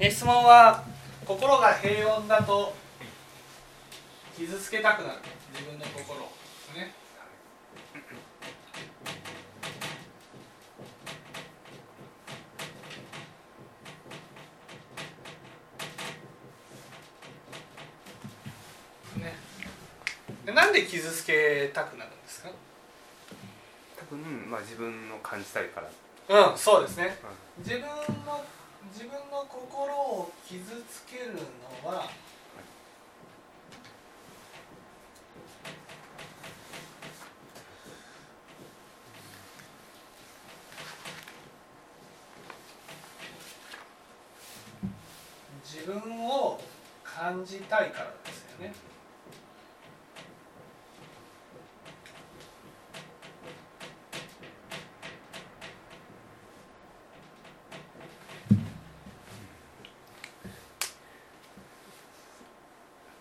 え質問は心が平穏だと傷つけたくなる。自分の心をね。ね。でなんで傷つけたくなるんですか？多分まあ自分の感じたいから、うんそうですね。自分の自分の心を傷つけるのは自分を感じたいからですよね。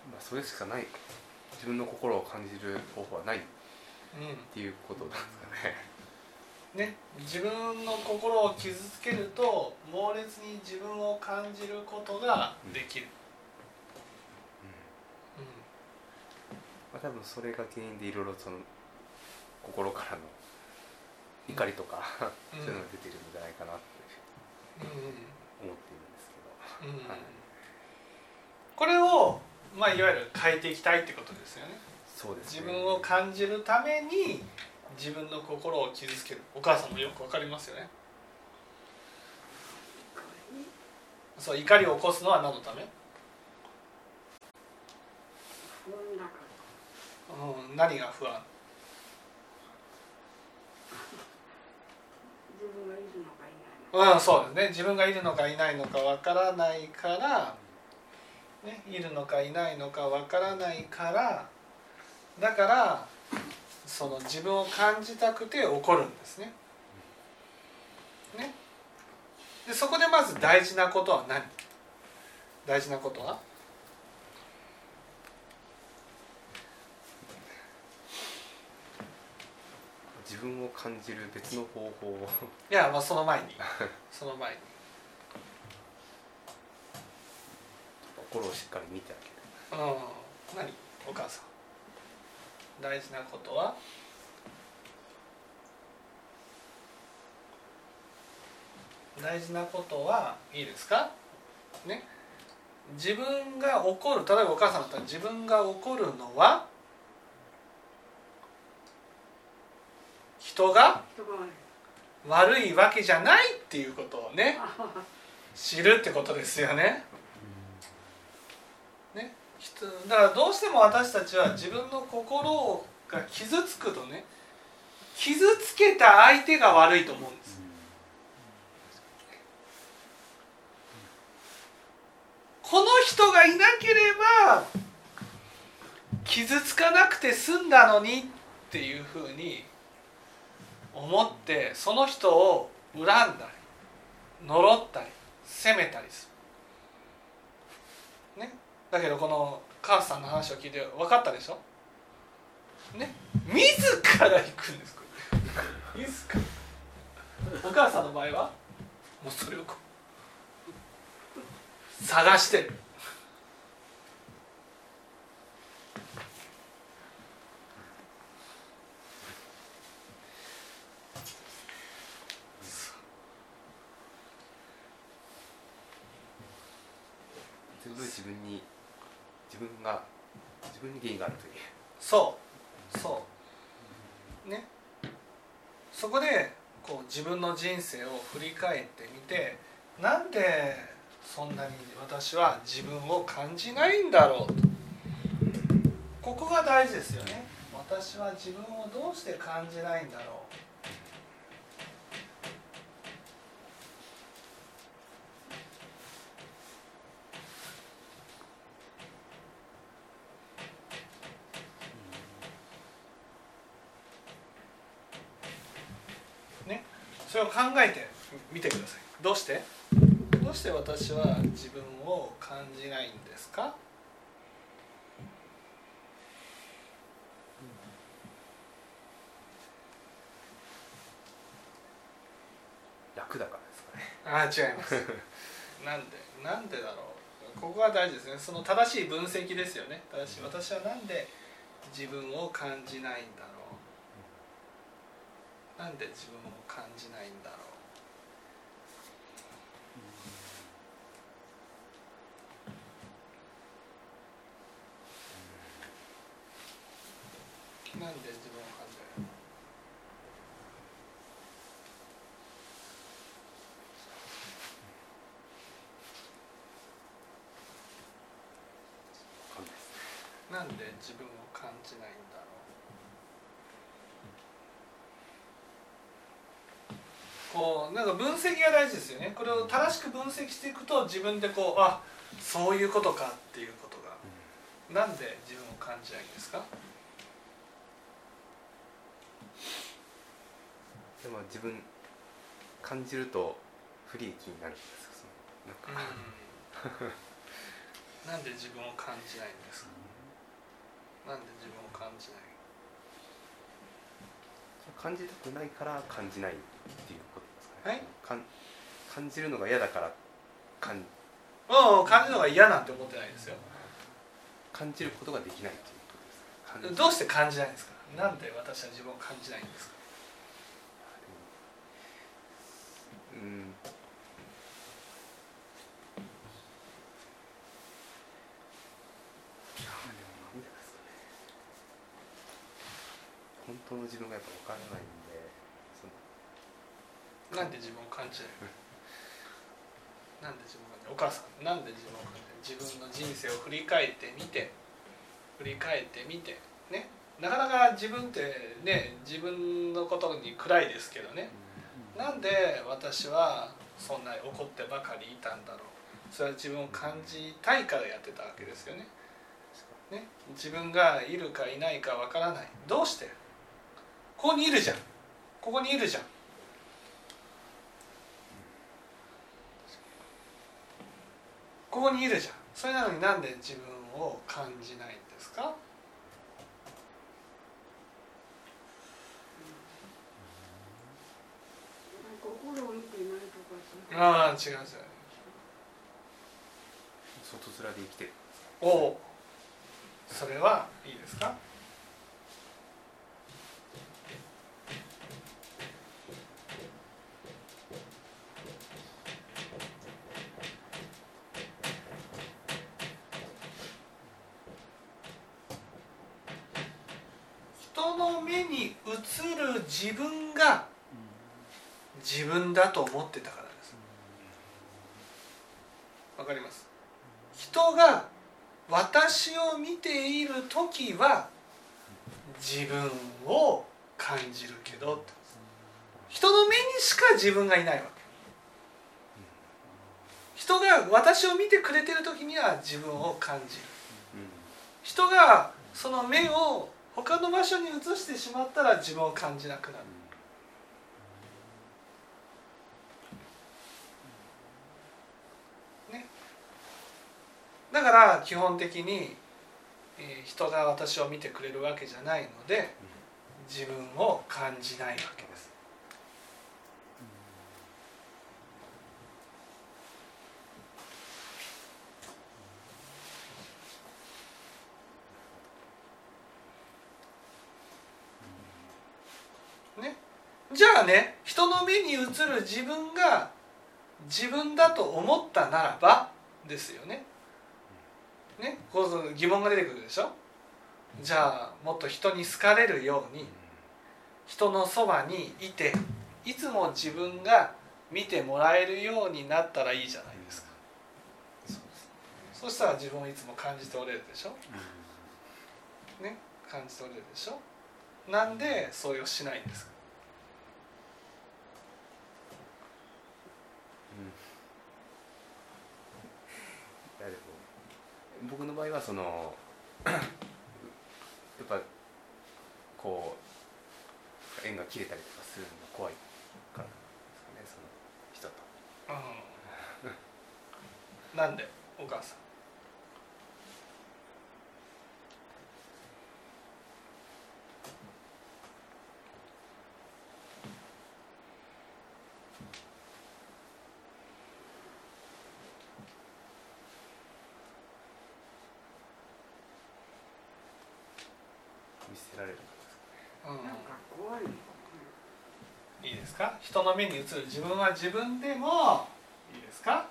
まあ、それしかない。自分の心を感じる方法はない。っうんていうことなんですかね。ね、自分の心を傷つけると猛烈に自分を感じることができる、まあ、多分それが原因でいろいろその心からの怒りとか、うん。そういうのが出てるんじゃないかなって思っているんですけど、うんはいこれを、まあ、いわゆる変えていきたいってことですよね。そうですね。自分を感じるために自分の心を傷つける。お母さんもよくわかりますよね。そう怒りを起こすのは何のため、不安だから。うん、何が不安？自分がいるのかいないのか。うん、そうですね。自分がいるのかいないのかわからないから、ね、いるのかいないのかわからないからだからその自分を感じたくて怒るんですね。ね。でそこでまず大事なことは何？大事なことは？自分を感じる別の方法を。いやまあその前に。その前に心をしっかり見てあげる。うん何？お母さん。大事なことは？大事なことはいいですか？ね。自分が怒る例えばお母さんだったら自分が怒るのは？人が？悪い。悪いわけじゃないっていうことをね。あ知るってことですよね。だからどうしても私たちは自分の心が傷つくとね傷つけた相手が悪いと思うんです。この人がいなければ傷つかなくて済んだのにっていうふうに思ってその人を恨んだり呪ったり責めたりする。だけどこの母さんの話を聞いて分かったでしょ？ね？自ら行くんですこれ自ら？お母さんの場合は？もうそれをこう。探してる。全部自分に自分が自分に原因があるという。そう。そう。ね。そこでこう自分の人生を振り返ってみてなんでそんなに私は自分を感じないんだろうと。ここが大事ですよね。私は自分をどうして感じないんだろうねそれを考えてみてください。どうして？どうして私は自分を感じないんですか？楽だからですかね。ああ違います。なんで？なんでだろう？ここが大事ですね。その正しい分析ですよね。正しい。私はなんで自分を感じないんだなんで自分を感じないんだろう。なんで自分を感じないなんで自分を感じないんだろうこうなんか分析が大事ですよね。これを正しく分析していくと自分でこうあそういうことかっていうことが。なんで自分を感じないんですか？でも自分感じると不利益になるんですよそのなんか、なんで自分を感じないんですか？なんで自分を感じない？感じたくないから感じないっていうことはい。ね、かん感じるのが嫌だから感うん感じるのが嫌なんて思ってないですよ。感じることができないっていうことです。どうして感じないんですか？なんで私は自分を感じないんですか？うん。本当の自分がやっぱ分からないなんで自分を感じないなんで自分をお母さんなんで自分を感じない自分の人生を振り返ってみて振り返ってみてね？なかなか自分ってね自分のことに暗いですけどね。なんで私はそんなに怒ってばかりいたんだろう？それは自分を感じたいからやってたわけですよね。ね？自分がいるかいないかわからない。どうして？ここにいるじゃん。ここにいるじゃん。ここにいるじゃん。それなのになんで自分を感じないんですか？ああ違うんですよね外面で生きてる。おおそれはいいですか人の目に映る自分が自分だと思ってたからです。わかります？人が私を見ている時は自分を感じるけど人の目にしか自分がいないわけ。人が私を見てくれてる時には自分を感じる。人がその目を他の場所に移してしまったら自分を感じなくなる。だから基本的に、えー人が私を見てくれるわけじゃないので自分を感じないわけですねじゃあね人の目に映る自分が自分だと思ったならばですよね。ね、こう疑問が出てくるでしょ？じゃあもっと人に好かれるように人のそばにいていつも自分が見てもらえるようになったらいいじゃないですか。そしたら自分をいつも感じておれるでしょ？ね感じておれるでしょ？なんでそれをしないんですかいやでも僕の場合はその やっぱこう縁が切れたりとかするのが怖いからですかねその人と。うんなんでお母さん。せられる。うん。なんか怖いいいですか？人の目に映る。自分は自分でもいいですか？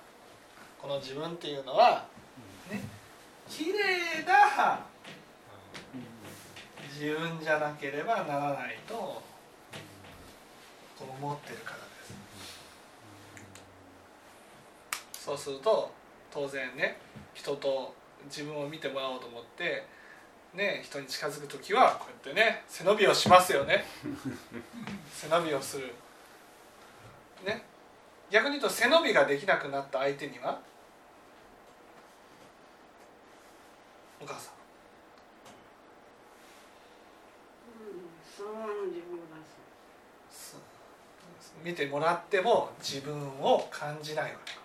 この自分っていうのはね綺麗な自分じゃなければならないと思ってるからです。そうすると当然ね人と自分を見てもらおうと思ってね人に近づく時はこうやってね背伸びをしますよね。背伸びをする。ね。逆に言うと背伸びができなくなった相手にはお母さん。うんそのままの自分を出す。そう。見てもらっても自分を感じないわけど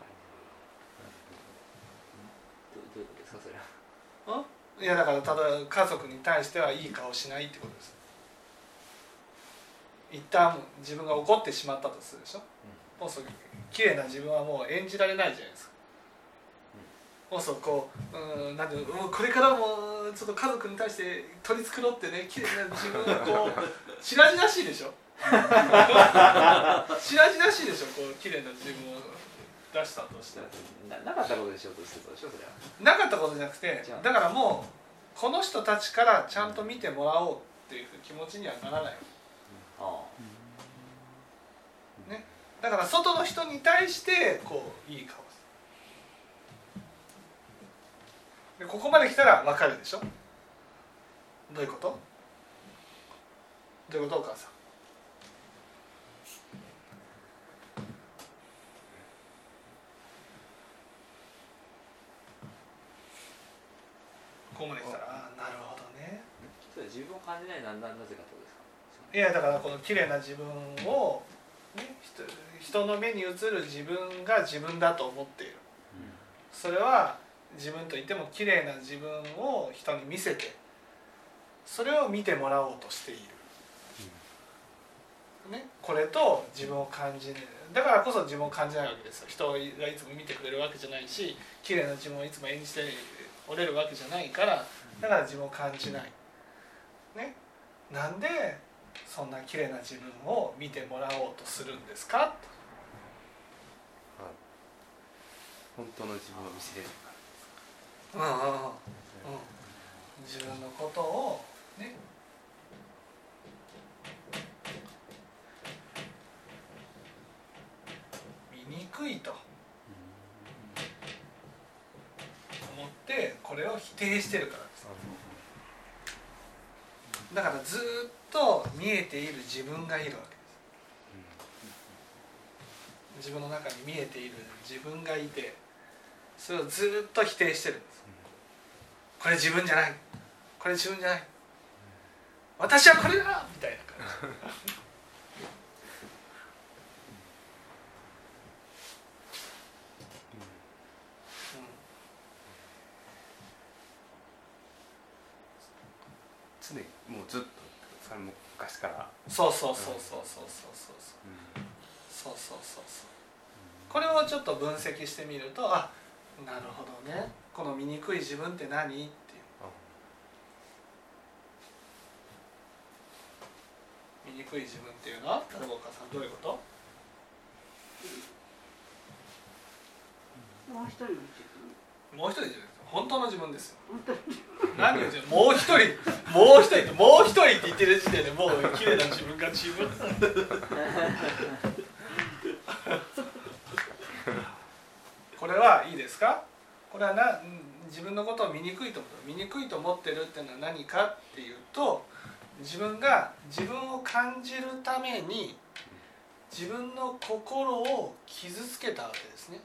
どういうことですかそれはいやだからただ家族に対してはいい顔しないってことです。一旦自分が怒ってしまったとするでしょ、もうそう綺麗な自分はもう演じられないじゃないですか、もうそうこううんなんていうのもうこれからもちょっと家族に対して取り繕ってね綺麗な自分がこう白々しいでしょ？白々しいでしょ？こう綺麗な自分を出したとしてななかったことにしようとすることでしょそれは。なかったことじゃなくてだからもうこの人たちからちゃんと見てもらおうっていう気持ちにはならない。あだから外の人に対してこういい顔する。でここまで来たら分かるでしょ。どういうこと？どういうことお母さん？ここまで来たら。ああなるほどね。それ自分を感じないのはななぜかってことですか？いやだからこの綺麗な自分を、ね、人人の目に映る自分が自分だと思っている。それは自分といっても綺麗な自分を人に見せてそれを見てもらおうとしている、ね、これと自分を感じるだからこそ自分を感じないわけですよ。人がいつも見てくれるわけじゃないし綺麗な自分をいつも演じておれるわけじゃないからだから自分を感じない、ね、なんでそんな綺麗な自分を見てもらおうとするんですか？本当の自分を見せれるか。うんうんうんうん。自分のことをね。見にくいと思ってこれを否定してるからです。だからずっと見えている自分がいるわけです。自分の中に見えている自分がいてそれをずっと否定してるんです。これ自分じゃない。これ自分じゃない。私はこれだみたいな感じ常にもうずっとそれも昔から、そうそうそうそうそうそうそうそうそうそうそうこれをちょっと分析してみるとあなるほどね。この醜い自分って何っていう。醜い自分っていうのは例えばお母さんどういうこと？もう一人の自分もう一人じゃないです本当の自分ですよ。何をもう一人もう一人もう一人って言ってる時点でもう綺麗な自分が自分。これはいいですか？これはなうん自分のことを醜いと思う。醜いと思ってるっていうのは何かっていうと自分が自分を感じるために自分の心を傷つけたわけですね。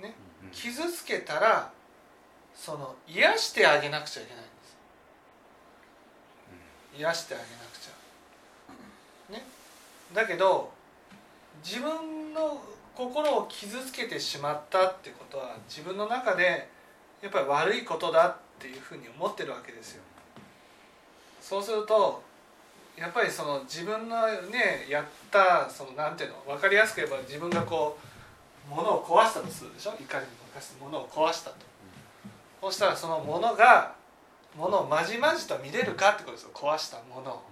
ね？うん傷つけたらその癒してあげなくちゃいけないんです。癒してあげなくちゃ。ね。だけど自分の心を傷つけてしまったってことは自分の中でやっぱり悪いことだっていうふうに思ってるわけですよ。そうするとやっぱりその自分のねやったそのなんていうの分かりやすく言えば自分がこう物を壊したとするでしょ？怒りに任せて物を壊したと。そしたらその物がものをまじまじと見れるかってことですよ。壊したものを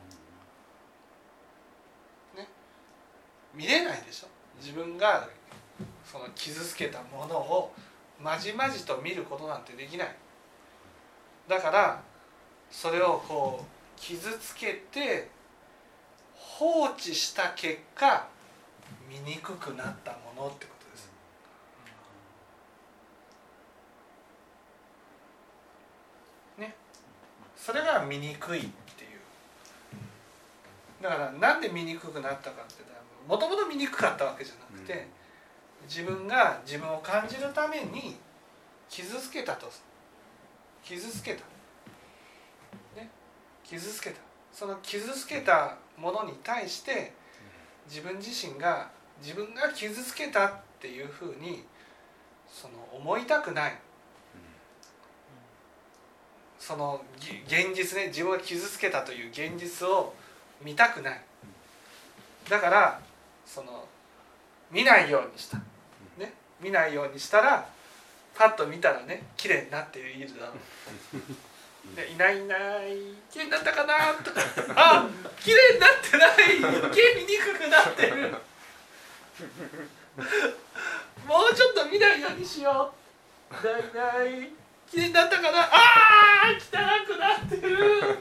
見れないでしょ？自分がその傷つけたものをまじまじと見ることなんてできない。だからそれをこう傷つけて放置した結果醜くなったものってことですねそれが醜いっていう。だからなんで醜くなったかってもともと醜かったわけじゃなくて、自分が自分を感じるために傷つけたと。傷つけた。ね。傷つけた。その傷つけたものに対して自分自身が自分が傷つけたっていうふうにその思いたくないその現実ね自分が傷つけたという現実を見たくない。だからその見ないようにした。ね見ないようにしたらパッと見たらね綺麗になっているだろう。でいないいない綺麗になったかなとか あ綺麗になってない余計見にくくなってる。もうちょっと見ないようにしよう。ないない綺麗になったかな？あー汚くなってる。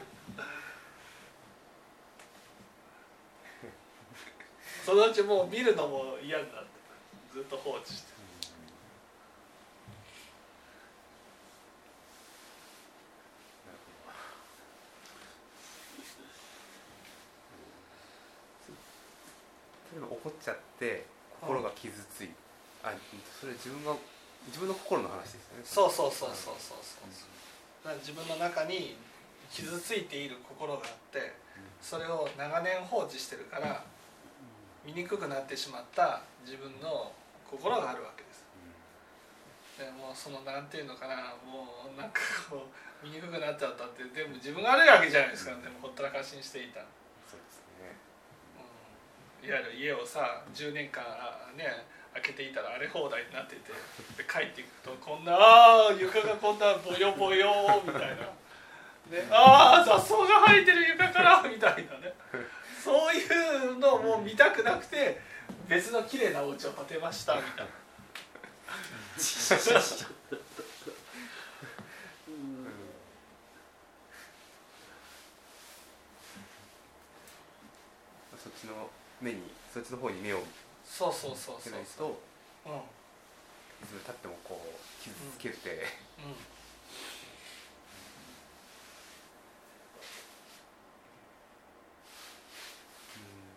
そのうちもう見るのも嫌になってずっと放置して例えば怒っちゃって心が傷つい、あそれ自分が自分の心の話ですよね。そうそうそうそうそうそう。だから自分の中に傷ついている心があってそれを長年放置してるから醜くなってしまった自分の心があるわけです。でもうそのなんていうのかなもうなんかこう醜くなっちゃったって全部自分が悪いわけじゃないですか。でもほったらかしにしていた、そうですね。うん。いわゆる家をさ10年間ね開けていたら荒れ放題になっててで帰っていくとこんなあ床がこんなボヨボヨみたいな。ね、ああ雑草が生えてる床からみたいなね。そういうのをもう見たくなくて別の綺麗なお家を建てましたみたいな。そっちの目にそっちの方に目をそうそうそうそうないとうん。うん。いつまでたってもこう傷つけて、うん。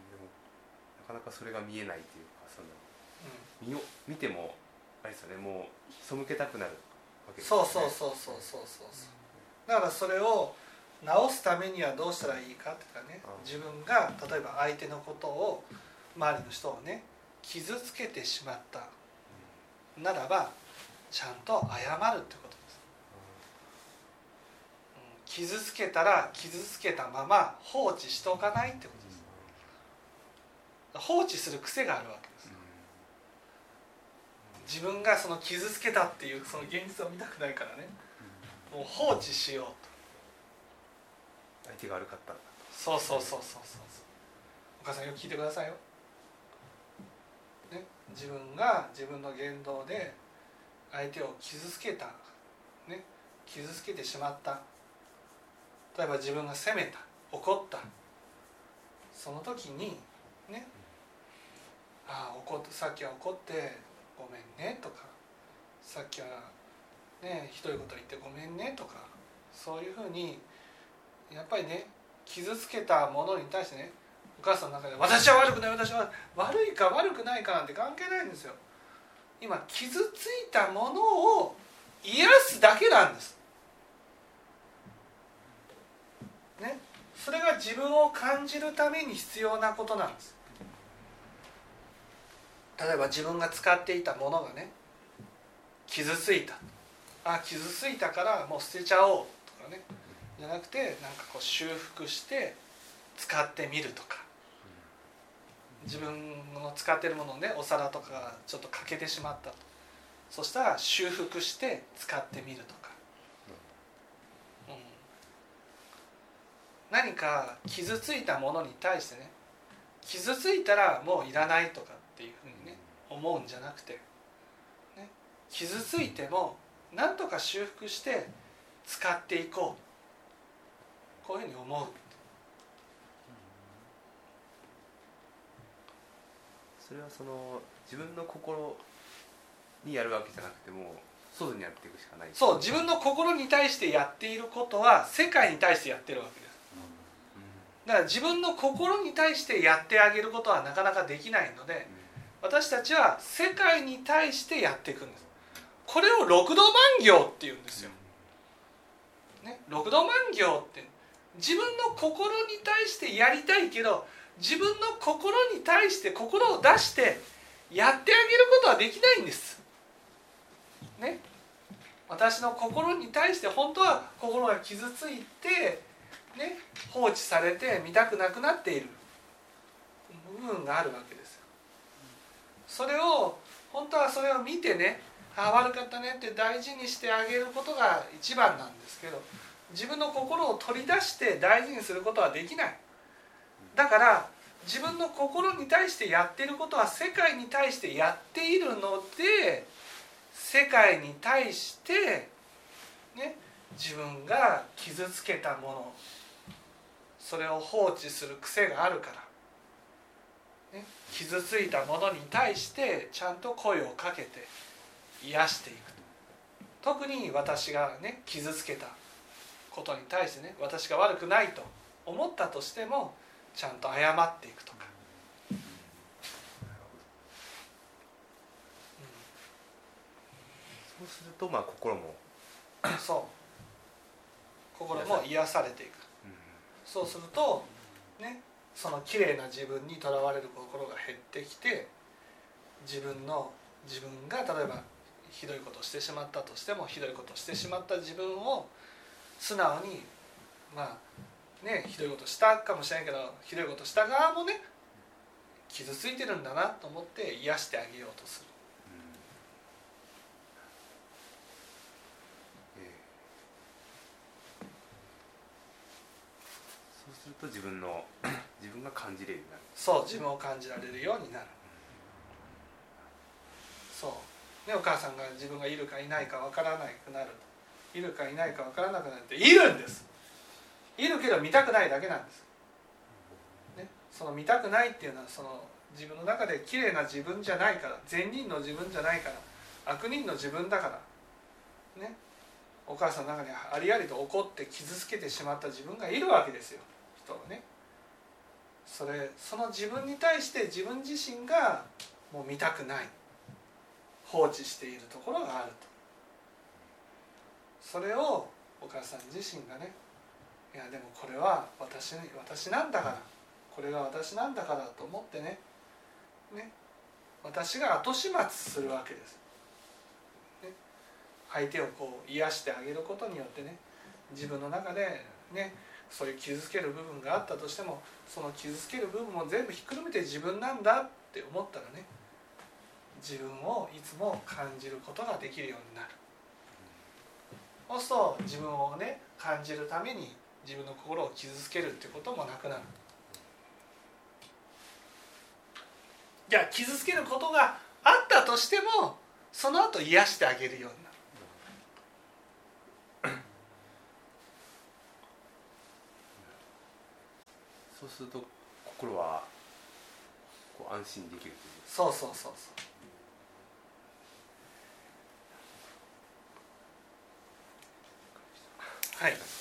でもなかなかそれが見えないというかその見よ見てもあれですよねもう背けたくなるわけですそうよね。そうそうそうそうそうそうだからそれを直すためにはどうしたらいいかっていうかね。うん。自分が例えば相手のことを周りの人をね傷つけてしまった。ならばちゃんと謝るってことです、うん。傷つけたら傷つけたまま放置しておかないってことです。放置する癖があるわけです。自分がその傷つけたっていうその現実を見たくないからね。もう放置しようと。相手が悪かったそうそうそうそうそう。お母さんよく聞いてくださいよ、ね、自分が自分の言動で相手を傷つけた、ね、傷つけてしまった。例えば自分が責めた怒った。その時にねああ怒ってさっきは怒ってごめんねとかさっきはねひどいこと言ってごめんねとかそういうふうにやっぱりね傷つけたものに対してね母さんの中で「私は悪くない私は悪いか悪くないかなんて関係ないんですよ」今傷ついたものを癒すだけなんです。ね、それが自分を感じるために必要なことなんです。例えば自分が使っていたものがね傷ついた。あ傷ついたからもう捨てちゃおうとかね。じゃなくてなんかこう修復して使ってみるとか。自分の使ってるものをねお皿とかがちょっと欠けてしまったと。そしたら修復して使ってみるとか、うん、何か傷ついたものに対してね傷ついたらもういらないとかっていうふうにね思うんじゃなくて、ね、傷ついてもなんとか修復して使っていこう。こういうふうに思うそれはその自分の心にやるわけじゃなくても外にやっていくしかない。そう自分の心に対してやっていることは世界に対してやってるわけです。だから自分の心に対してやってあげることはなかなかできないので私たちは世界に対してやっていくんです。これを六度万行っていうんですよ、ね、六度万行って自分の心に対してやりたいけど自分の心に対して心を出してやってあげることはできないんです。ね。私の心に対して本当は心が傷ついてね放置されて見たくなくなっている。部分があるわけですよ。それを本当はそれを見てねあ悪かったねって大事にしてあげることが一番なんですけど自分の心を取り出して大事にすることはできない。だから自分の心に対してやってることは世界に対してやっているので世界に対してね自分が傷つけたものそれを放置する癖があるから、ね、傷ついたものに対してちゃんと声をかけて癒していく特に私がね傷つけたことに対してね私が悪くないと思ったとしてもちゃんと謝っていくとか、そうするとまあ心も、うん、そう。心も癒されていく。そうするとねその綺麗な自分にとらわれる心が減ってきて自分の自分が例えばひどいことをしてしまったとしてもひどいことをしてしまった自分を素直にまあねひどいことしたかもしれないけどひどいことした側もね傷ついてるんだなと思って癒してあげようとする。ええ。そうすると自分の 自分が感じれるようになる。そう自分を感じられるようになる。そう。ねお母さんが自分がいるかいないかわからなくなるいるかいないかわからなくなるっているんですいるけど見たくないだけなんです、ね、その見たくないっていうのはその自分の中で綺麗な自分じゃないから善人の自分じゃないから悪人の自分だから。ね。お母さんの中にありありと怒って傷つけてしまった自分がいるわけですよ。人はね。それその自分に対して自分自身がもう見たくない。放置しているところがあると。それをお母さん自身がねいやでもこれは私私なんだから。これが私なんだからと思ってね。ね。私が後始末するわけです、ね、相手をこう癒してあげることによってね。自分の中でね。そういう傷つける部分があったとしてもその傷つける部分を全部ひっくるめて自分なんだって思ったらね。自分をいつも感じることができるようになる。そうすると自分をね感じるために自分の心を傷つけるってこともなくなる。じゃあ傷つけることがあったとしてもその後癒してあげるようになる。そうすると心はこう安心できるそうそうそうそう。はい